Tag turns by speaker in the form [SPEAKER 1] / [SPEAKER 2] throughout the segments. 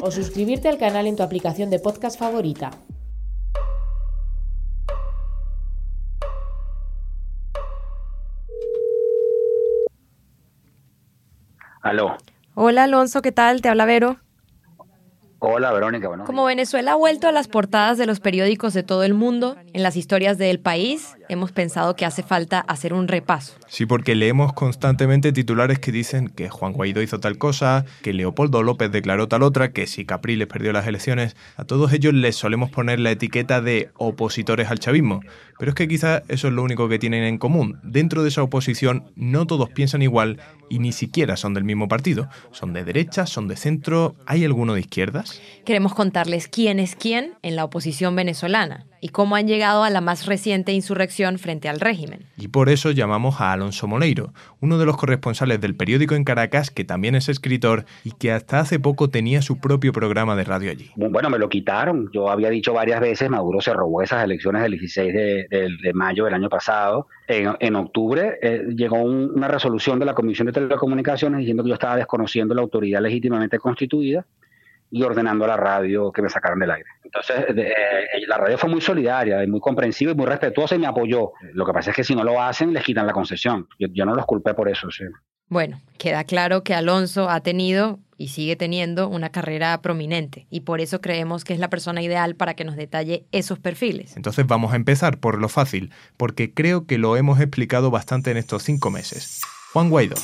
[SPEAKER 1] O suscribirte al canal en tu aplicación de podcast favorita.
[SPEAKER 2] Aló.
[SPEAKER 3] Hola Alonso, ¿qué tal? Te habla Vero.
[SPEAKER 2] Hola, Verónica. Bueno,
[SPEAKER 3] Como Venezuela ha vuelto a las portadas de los periódicos de todo el mundo, en las historias del país, hemos pensado que hace falta hacer un repaso.
[SPEAKER 4] Sí, porque leemos constantemente titulares que dicen que Juan Guaidó hizo tal cosa, que Leopoldo López declaró tal otra, que si Capriles perdió las elecciones. A todos ellos les solemos poner la etiqueta de opositores al chavismo. Pero es que quizás eso es lo único que tienen en común. Dentro de esa oposición no todos piensan igual y ni siquiera son del mismo partido. Son de derecha, son de centro, ¿hay alguno de izquierdas?
[SPEAKER 3] Queremos contarles quién es quién en la oposición venezolana y cómo han llegado a la más reciente insurrección frente al régimen.
[SPEAKER 4] Y por eso llamamos a Alonso Moleiro, uno de los corresponsales del periódico en Caracas, que también es escritor y que hasta hace poco tenía su propio programa de radio allí.
[SPEAKER 2] Bueno, me lo quitaron. Yo había dicho varias veces, Maduro se robó esas elecciones del 16 de, de- de mayo del año pasado. En, en octubre eh, llegó un- una resolución de la Comisión de Telecomunicaciones diciendo que yo estaba desconociendo la autoridad legítimamente constituida y ordenando a la radio que me sacaran del aire. Entonces, de- eh, la radio fue muy solidaria y muy comprensiva y muy respetuosa y me apoyó. Lo que pasa es que si no lo hacen, les quitan la concesión. Yo, yo no los culpé por eso. sí.
[SPEAKER 3] Bueno, queda claro que Alonso ha tenido y sigue teniendo una carrera prominente y por eso creemos que es la persona ideal para que nos detalle esos perfiles.
[SPEAKER 4] Entonces vamos a empezar por lo fácil, porque creo que lo hemos explicado bastante en estos cinco meses. Juan Guaidó.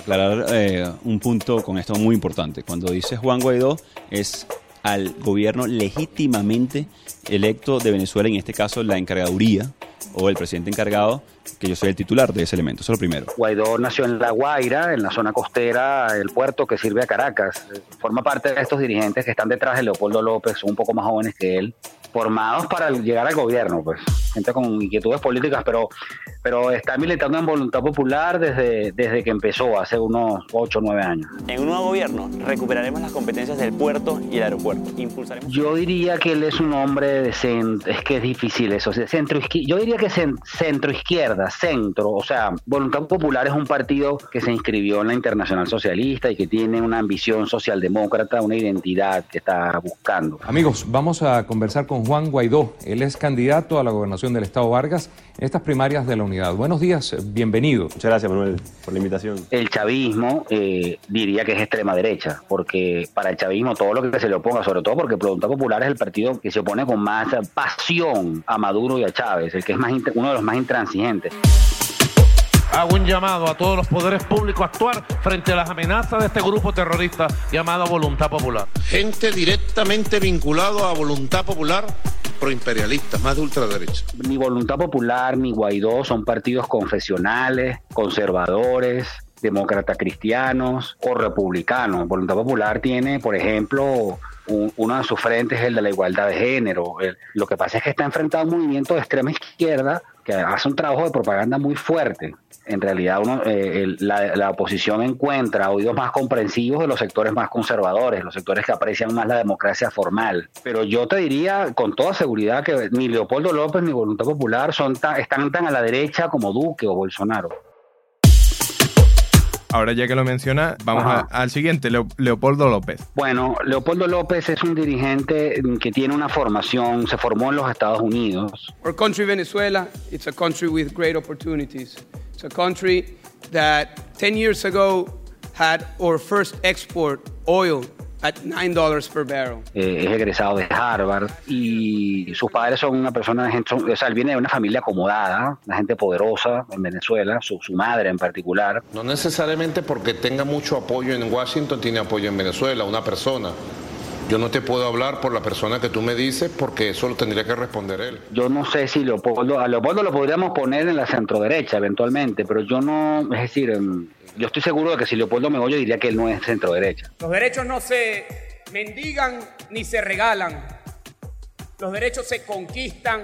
[SPEAKER 5] aclarar eh, un punto con esto muy importante. Cuando dice Juan Guaidó es al gobierno legítimamente electo de Venezuela, en este caso la encargaduría o el presidente encargado, que yo soy el titular de ese elemento. Eso es lo primero.
[SPEAKER 2] Guaidó nació en La Guaira, en la zona costera del puerto que sirve a Caracas. Forma parte de estos dirigentes que están detrás de Leopoldo López, son un poco más jóvenes que él, formados para llegar al gobierno, pues. Gente con inquietudes políticas, pero, pero está militando en Voluntad Popular desde, desde que empezó, hace unos 8 o 9 años.
[SPEAKER 6] En un nuevo gobierno recuperaremos las competencias del puerto y el aeropuerto. Impulsaremos.
[SPEAKER 2] Yo diría que él es un hombre de centro, es que es difícil eso, centro yo diría que cen- centro izquierda, centro, o sea, Voluntad Popular es un partido que se inscribió en la Internacional Socialista y que tiene una ambición socialdemócrata, una identidad que está buscando.
[SPEAKER 7] Amigos, vamos a conversar con Juan Guaidó. Él es candidato a la gobernación del Estado Vargas en estas primarias de la unidad. Buenos días, bienvenido.
[SPEAKER 6] Muchas gracias, Manuel, por la invitación.
[SPEAKER 2] El chavismo eh, diría que es extrema derecha, porque para el chavismo todo lo que se le oponga, sobre todo porque Voluntad Popular es el partido que se opone con más pasión a Maduro y a Chávez, el que es más uno de los más intransigentes.
[SPEAKER 8] Hago un llamado a todos los poderes públicos a actuar frente a las amenazas de este grupo terrorista llamado Voluntad Popular.
[SPEAKER 9] Gente directamente vinculado a voluntad popular proimperialistas, más de ultraderecha.
[SPEAKER 2] Ni Voluntad Popular ni Guaidó son partidos confesionales, conservadores, demócratas cristianos o republicanos. Voluntad Popular tiene, por ejemplo, un- uno de sus frentes es el de la igualdad de género. Lo que pasa es que está enfrentado a un movimiento de extrema izquierda que hace un trabajo de propaganda muy fuerte. En realidad, uno, eh, el- la, la oposición encuentra oídos más comprensivos de los sectores más conservadores, los sectores que aprecian más la democracia formal. Pero yo te diría con toda seguridad que ni Leopoldo López ni Voluntad Popular son tan- están tan a la derecha como Duque o Bolsonaro.
[SPEAKER 4] Ahora ya que lo menciona, vamos a- al siguiente, Leo- Leopoldo López.
[SPEAKER 2] Bueno, Leopoldo López es un dirigente que tiene una formación, se formó en los Estados Unidos.
[SPEAKER 10] Our country, Venezuela, it's a country with great opportunities. It's a country that 10 years ago had our first export oil at $9 per barrel.
[SPEAKER 2] eh, es egresado de Harvard y sus padres son una persona, o sea, él viene de una familia acomodada, una gente poderosa en Venezuela, su, su madre en particular.
[SPEAKER 9] No necesariamente porque tenga mucho apoyo en Washington, tiene apoyo en Venezuela, una persona. Yo no te puedo hablar por la persona que tú me dices porque eso lo tendría que responder él.
[SPEAKER 2] Yo no sé si Leopoldo, a Leopoldo lo podríamos poner en la centroderecha eventualmente, pero yo no, es decir, em, yo estoy seguro de que si Leopoldo me oye diría que él no es centroderecha.
[SPEAKER 11] Los derechos no se mendigan ni se regalan. Los derechos se conquistan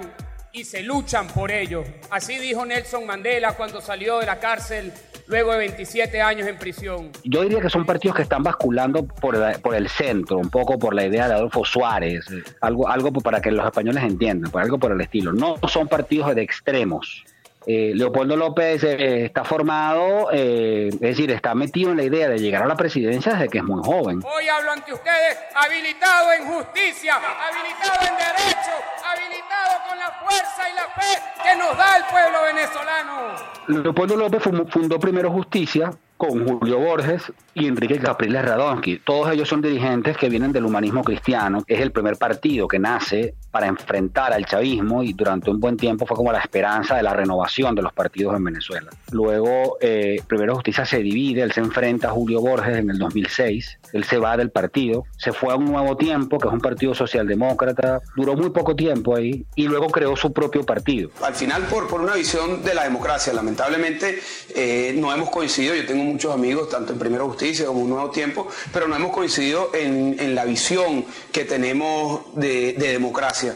[SPEAKER 11] y se luchan por ellos. Así dijo Nelson Mandela cuando salió de la cárcel luego de 27 años en prisión.
[SPEAKER 2] Yo diría que son partidos que están basculando por, la- por el centro, un poco por la idea de Adolfo Suárez, algo, algo para que los españoles entiendan, por algo por el estilo. No son partidos de extremos. Eh, Leopoldo López eh, está formado, eh, es decir, está metido en la idea de llegar a la presidencia desde que es muy joven.
[SPEAKER 11] Hoy hablo ante ustedes habilitado en justicia, habilitado en derecho, habilitado con la fuerza y la fe que nos da el pueblo venezolano.
[SPEAKER 2] Leopoldo López fu- fundó primero Justicia con Julio Borges y Enrique Capriles Radonsky. Todos ellos son dirigentes que vienen del humanismo cristiano. Es el primer partido que nace para enfrentar al chavismo y durante un buen tiempo fue como la esperanza de la renovación de los partidos en Venezuela. Luego, eh, Primero Justicia se divide, él se enfrenta a Julio Borges en el 2006, él se va del partido, se fue a un nuevo tiempo, que es un partido socialdemócrata, duró muy poco tiempo ahí y luego creó su propio partido.
[SPEAKER 12] Al final, por, por una visión de la democracia, lamentablemente eh, no hemos coincidido. Yo tengo muchos amigos, tanto en Primera Justicia como en Nuevo Tiempo, pero no hemos coincidido en, en la visión que tenemos de, de democracia.
[SPEAKER 2] Eh,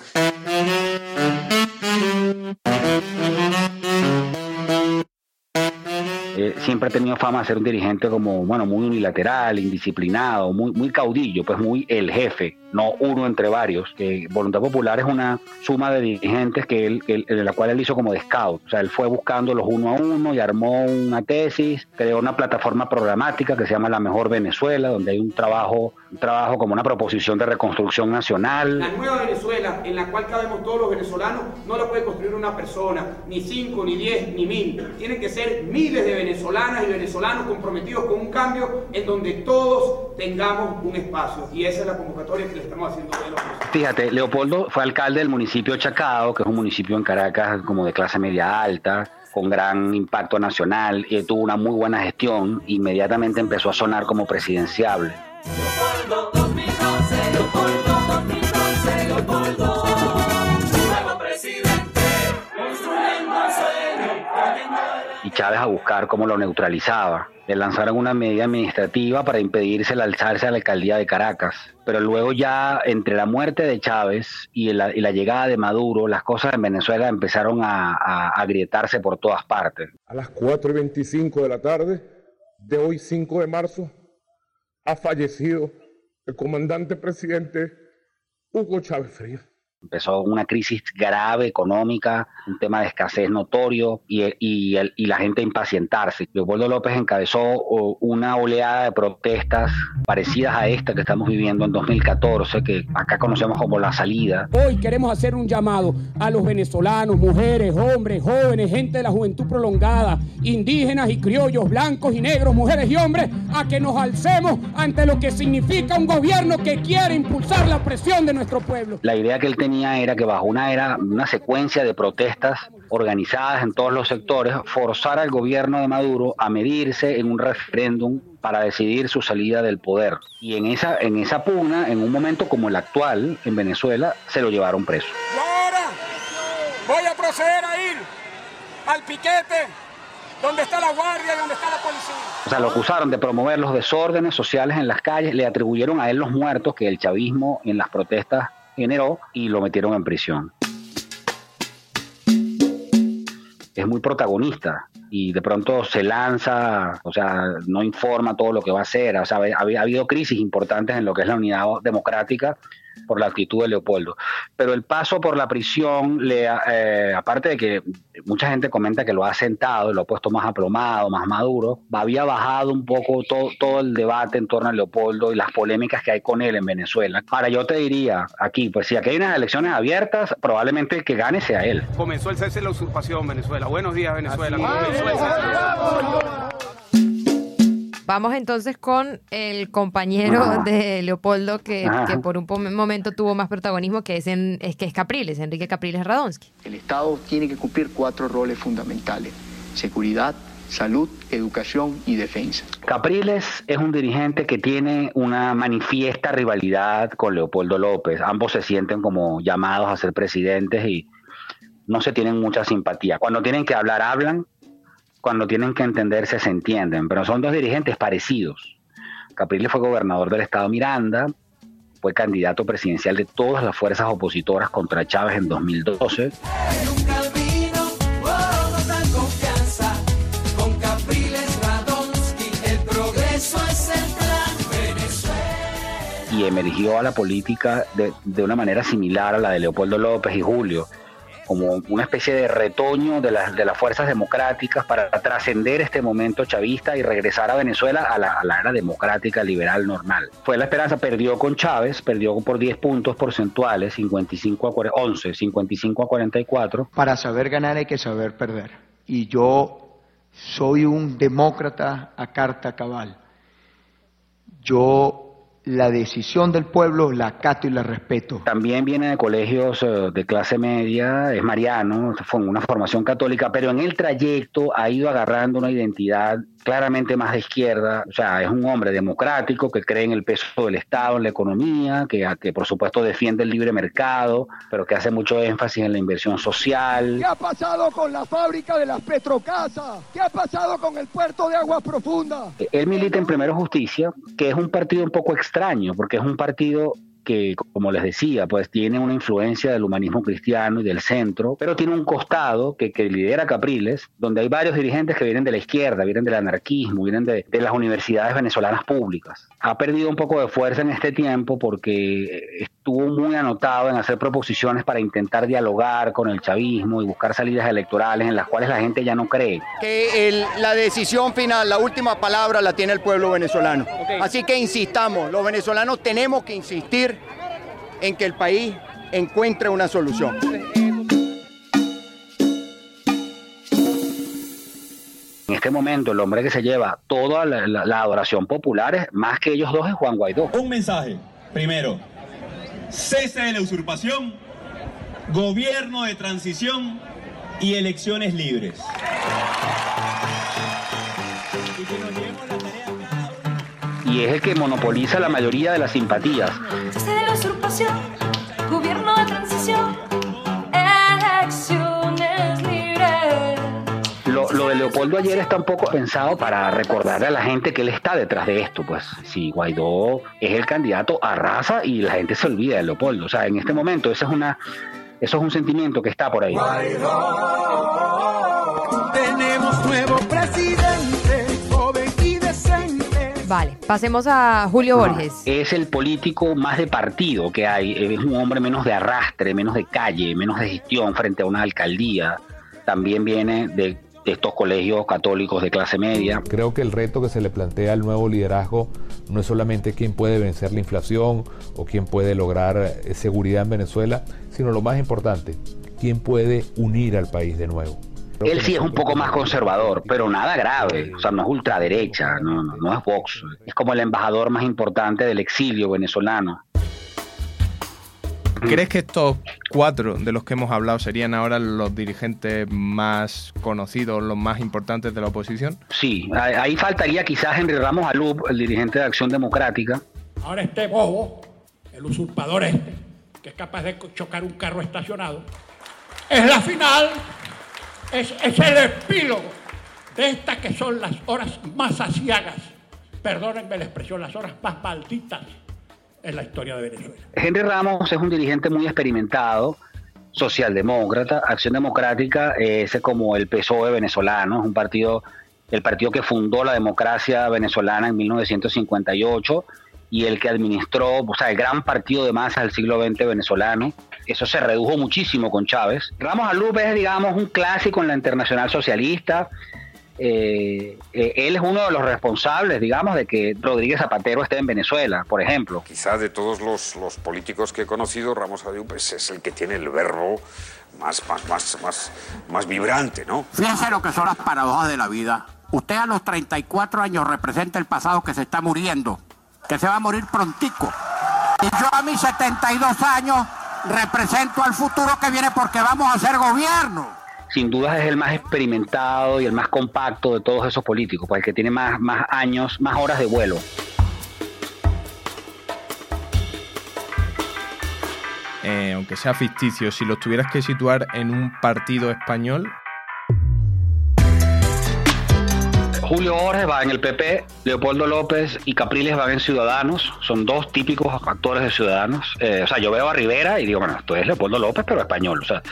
[SPEAKER 2] siempre ha tenido fama de ser un dirigente como, bueno, muy unilateral, indisciplinado, muy, muy caudillo, pues muy el jefe, no uno entre varios. Que Voluntad Popular es una suma de dirigentes que él, en la cual él hizo como de scout. O sea, él fue buscando los uno a uno y armó una tesis, creó una plataforma programática que se llama La Mejor Venezuela, donde hay un trabajo, un trabajo como una proposición de reconstrucción nacional.
[SPEAKER 11] La nueva Venezuela, en la cual cabemos todos los venezolanos, no la puede construir una persona, ni cinco, ni diez, ni mil. Tienen que ser miles de venezolanas y venezolanos comprometidos con un cambio en donde todos tengamos un espacio. Y esa es la convocatoria que le estamos haciendo hoy a los.
[SPEAKER 2] Fíjate, Leopoldo fue alcalde del municipio de Chacao, que es un municipio en Caracas como de clase media alta, con gran impacto nacional, y tuvo una muy buena gestión, inmediatamente empezó a sonar como presidenciable. A buscar cómo lo neutralizaba. Le lanzaron una medida administrativa para impedirse el alzarse a la alcaldía de Caracas. Pero luego ya entre la muerte de Chávez y la, llegada de Maduro, las cosas en Venezuela empezaron a agrietarse por todas partes.
[SPEAKER 13] A las 4 y 25 de la tarde de hoy, 5 de marzo, ha fallecido el comandante presidente Hugo Chávez Frías.
[SPEAKER 2] Empezó una crisis grave económica, un tema de escasez notorio y, y, el- y la gente a impacientarse. Leopoldo López encabezó una oleada de protestas parecidas a esta que estamos viviendo en 2014, que acá conocemos como la salida.
[SPEAKER 11] Hoy queremos hacer un llamado a los venezolanos, mujeres, hombres, jóvenes, gente de la juventud prolongada, indígenas y criollos, blancos y negros, mujeres y hombres, a que nos alcemos ante lo que significa un gobierno que quiere impulsar la presión de nuestro pueblo.
[SPEAKER 2] La idea que él tenía era que bajo una era, una secuencia de protestas organizadas en todos los sectores, forzar al gobierno de Maduro a medirse en un referéndum para decidir su salida del poder. Y en esa, en esa pugna, en un momento como el actual en Venezuela, se lo llevaron preso.
[SPEAKER 11] Y ahora voy a proceder a ir al piquete donde está la guardia y donde está la policía.
[SPEAKER 2] O sea, lo acusaron de promover los desórdenes sociales en las calles, le atribuyeron a él los muertos que el chavismo en las protestas generó y lo metieron en prisión. Es muy protagonista y de pronto se lanza, o sea, no informa todo lo que va a hacer. O sea, ha, ha habido crisis importantes en lo que es la unidad democrática por la actitud de Leopoldo. Pero el paso por la prisión, le, eh, aparte de que mucha gente comenta que lo ha sentado, lo ha puesto más aplomado, más maduro, había bajado un poco todo, todo el debate en torno a Leopoldo y las polémicas que hay con él en Venezuela. Ahora yo te diría aquí, pues si aquí hay unas elecciones abiertas, probablemente el que gane sea él.
[SPEAKER 11] Comenzó el cese de la usurpación, Venezuela. Buenos días, Venezuela.
[SPEAKER 3] Vamos entonces con el compañero
[SPEAKER 2] Ajá.
[SPEAKER 3] de Leopoldo que, que por un momento tuvo más protagonismo, que es, en- es que es Capriles, Enrique Capriles Radonsky.
[SPEAKER 14] El Estado tiene que cumplir cuatro roles fundamentales. Seguridad, salud, educación y defensa.
[SPEAKER 2] Capriles es un dirigente que tiene una manifiesta rivalidad con Leopoldo López. Ambos se sienten como llamados a ser presidentes y no se tienen mucha simpatía. Cuando tienen que hablar, hablan. Cuando tienen que entenderse, se entienden. Pero son dos dirigentes parecidos. Capriles fue gobernador del estado Miranda, fue candidato presidencial de todas las fuerzas opositoras contra Chávez en 2012. y emergió a la política de, de, una manera similar a la de Leopoldo López y Julio, como una especie de retoño de las, de las fuerzas democráticas para trascender este momento chavista y regresar a Venezuela a la, a la, era democrática liberal normal. Fue la esperanza, perdió con Chávez, perdió por 10 puntos porcentuales, 55 a 40, 11, 55 a 44.
[SPEAKER 15] Para saber ganar hay que saber perder. Y yo soy un demócrata a carta cabal. Yo la decisión del pueblo la acato y la respeto.
[SPEAKER 2] También viene de colegios de clase media, es mariano, fue una formación católica, pero en el trayecto ha ido agarrando una identidad claramente más de izquierda, o sea, es un hombre democrático que cree en el peso del Estado, en la economía, que, que por supuesto defiende el libre mercado, pero que hace mucho énfasis en la inversión social.
[SPEAKER 15] ¿Qué ha pasado con la fábrica de las Petrocasas? ¿Qué ha pasado con el puerto de aguas profundas?
[SPEAKER 2] Él milita en Primero Justicia, que es un partido un poco extraño, porque es un partido que, como les decía, pues tiene una influencia del humanismo cristiano y del centro, pero tiene un costado que, que lidera Capriles, donde hay varios dirigentes que vienen de la izquierda, vienen del anarquismo, vienen de, de, las universidades venezolanas públicas. Ha perdido un poco de fuerza en este tiempo porque estuvo muy anotado en hacer proposiciones para intentar dialogar con el chavismo y buscar salidas electorales en las cuales la gente ya no cree.
[SPEAKER 16] Que el, la decisión final, la última palabra la tiene el pueblo venezolano. Okay. Así que insistamos, los venezolanos tenemos que insistir en que el país encuentre una solución.
[SPEAKER 2] En este momento, el hombre que se lleva toda la, la, la, adoración popular, es, más que ellos dos, es Juan Guaidó.
[SPEAKER 17] Un mensaje. Primero, cese de la usurpación, gobierno de transición y elecciones libres.
[SPEAKER 2] Y es el que monopoliza la mayoría de las simpatías.
[SPEAKER 18] Gobierno de transición, elecciones libres.
[SPEAKER 2] Lo, lo, de Leopoldo ayer está un poco pensado para recordarle a la gente que él está detrás de esto. Pues si Guaidó es el candidato, arrasa y la gente se olvida de Leopoldo. O sea, en este momento ese es una, eso es un sentimiento que está por ahí.
[SPEAKER 18] Guaidó,
[SPEAKER 3] Vale, pasemos a Julio Borges.
[SPEAKER 2] Es el político más de partido que hay. Es un hombre menos de arrastre, menos de calle, menos de gestión frente a una alcaldía. También viene de de estos colegios católicos de clase media.
[SPEAKER 7] Creo que el reto que se le plantea al nuevo liderazgo no es solamente quién puede vencer la inflación o quién puede lograr seguridad en Venezuela, sino lo más importante, quién puede unir al país de nuevo.
[SPEAKER 2] Creo Él sí es un poco más conservador, pero nada grave, o sea, no es ultraderecha, no, no, no es Vox, es como el embajador más importante del exilio venezolano.
[SPEAKER 4] ¿Crees que estos cuatro de los que hemos hablado serían ahora los dirigentes más conocidos, los más importantes de la oposición?
[SPEAKER 2] Sí, ahí faltaría quizás Henry Ramos Alub, el dirigente de Acción Democrática.
[SPEAKER 19] Ahora este bobo, el usurpador este, que es capaz de chocar un carro estacionado, es la final, es, es el epílogo de estas que son las horas más asiagas, perdónenme la expresión, las horas más malditas en la historia de Venezuela.
[SPEAKER 2] Henry Ramos es un dirigente muy experimentado, socialdemócrata, Acción Democrática es como el PSOE venezolano, es un partido, el partido que fundó la democracia venezolana en 1958 y el que administró, o sea, el gran partido de masa del siglo XX venezolano. Eso se redujo muchísimo con Chávez. Ramos Alub es, digamos, un clásico en la internacional socialista, eh, eh, él es uno de los responsables, digamos, de que Rodríguez Zapatero esté en Venezuela, por ejemplo.
[SPEAKER 20] Quizás de todos los, los políticos que he conocido, Ramos pues, es el que tiene el verbo más, más, más, más, más vibrante, ¿no?
[SPEAKER 21] Fíjense lo que son las paradojas de la vida. Usted a los 34 años representa el pasado que se está muriendo, que se va a morir prontico. Y yo a mis 72 años represento al futuro que viene porque vamos a hacer gobierno.
[SPEAKER 2] sin duda es el más experimentado y el más compacto de todos esos políticos, pues el que tiene más, más años, más horas de vuelo.
[SPEAKER 4] Eh, aunque sea ficticio, si los tuvieras que situar en un partido español,
[SPEAKER 2] Julio Borges va en el PP, Leopoldo López y Capriles van en Ciudadanos, son dos típicos actores de Ciudadanos. Eh, o sea, yo veo a Rivera y digo, bueno, esto es Leopoldo López, pero español, o sea,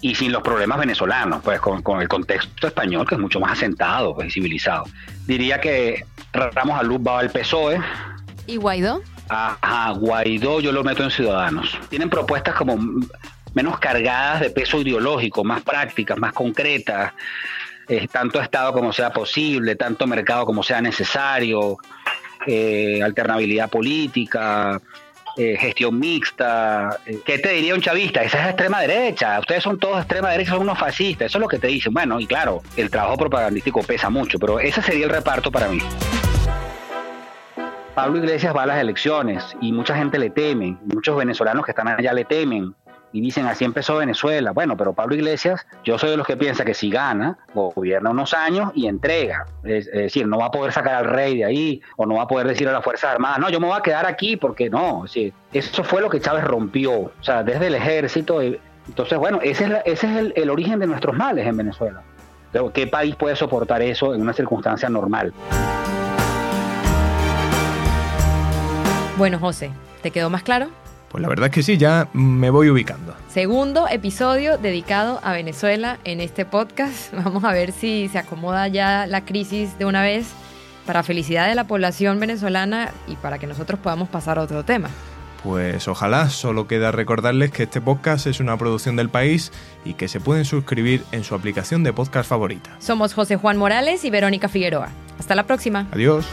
[SPEAKER 2] y sin los problemas venezolanos, pues con, con el contexto español que es mucho más asentado pues, y civilizado. Diría que Ramos Aluz va al PSOE.
[SPEAKER 3] ¿Y Guaidó?
[SPEAKER 2] Ajá, Guaidó yo lo meto en Ciudadanos. Tienen propuestas como menos cargadas de peso ideológico, más prácticas, más concretas. Eh, tanto Estado como sea posible, tanto mercado como sea necesario, eh, alternabilidad política, eh, gestión mixta. ¿Qué te diría un chavista? Esa es extrema derecha. Ustedes son todos extrema derecha, son unos fascistas. Eso es lo que te dicen. Bueno, y claro, el trabajo propagandístico pesa mucho, pero ese sería el reparto para mí. Pablo Iglesias va a las elecciones y mucha gente le teme, muchos venezolanos que están allá le temen y dicen así empezó Venezuela. Bueno, pero Pablo Iglesias, yo soy de los que piensa que si gana, gobierna unos años y entrega. Es, decir, no va a poder sacar al rey de ahí o no va a poder decir a las Fuerzas Armadas, no, yo me voy a quedar aquí porque no. Eso fue lo que Chávez rompió, o sea, desde el ejército. Entonces, bueno, ese es, la- ese es el, el origen de nuestros males en Venezuela. Pero, ¿Qué país puede soportar eso en una circunstancia normal?
[SPEAKER 3] Bueno, José, ¿te quedó más claro?
[SPEAKER 4] Pues la verdad es que sí, ya me voy ubicando.
[SPEAKER 3] Segundo episodio dedicado a Venezuela en este podcast. Vamos a ver si se acomoda ya la crisis de una vez para felicidad de la población venezolana y para que nosotros podamos pasar a otro tema.
[SPEAKER 4] Pues ojalá, solo queda recordarles que este podcast es una producción del país y que se pueden suscribir en su aplicación de podcast favorita.
[SPEAKER 3] Somos José Juan Morales y Verónica Figueroa. Hasta la próxima.
[SPEAKER 4] Adiós.